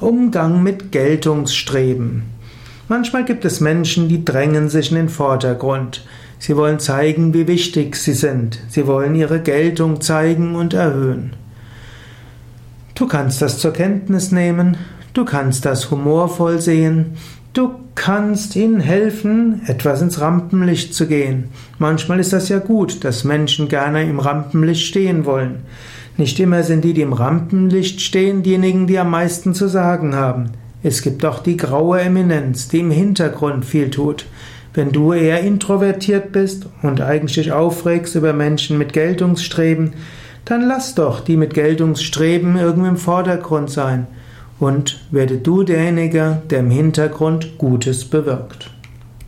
Umgang mit Geltungsstreben. Manchmal gibt es Menschen, die drängen sich in den Vordergrund. Sie wollen zeigen, wie wichtig sie sind. Sie wollen ihre Geltung zeigen und erhöhen. Du kannst das zur Kenntnis nehmen, du kannst das humorvoll sehen, du kannst ihnen helfen, etwas ins Rampenlicht zu gehen. Manchmal ist das ja gut, dass Menschen gerne im Rampenlicht stehen wollen. Nicht immer sind die, die im Rampenlicht stehen, diejenigen, die am meisten zu sagen haben. Es gibt auch die graue Eminenz, die im Hintergrund viel tut. Wenn du eher introvertiert bist und eigentlich aufregst über Menschen mit Geltungsstreben, dann lass doch die mit Geltungsstreben irgendwie im Vordergrund sein und werde du derjenige, der im Hintergrund Gutes bewirkt.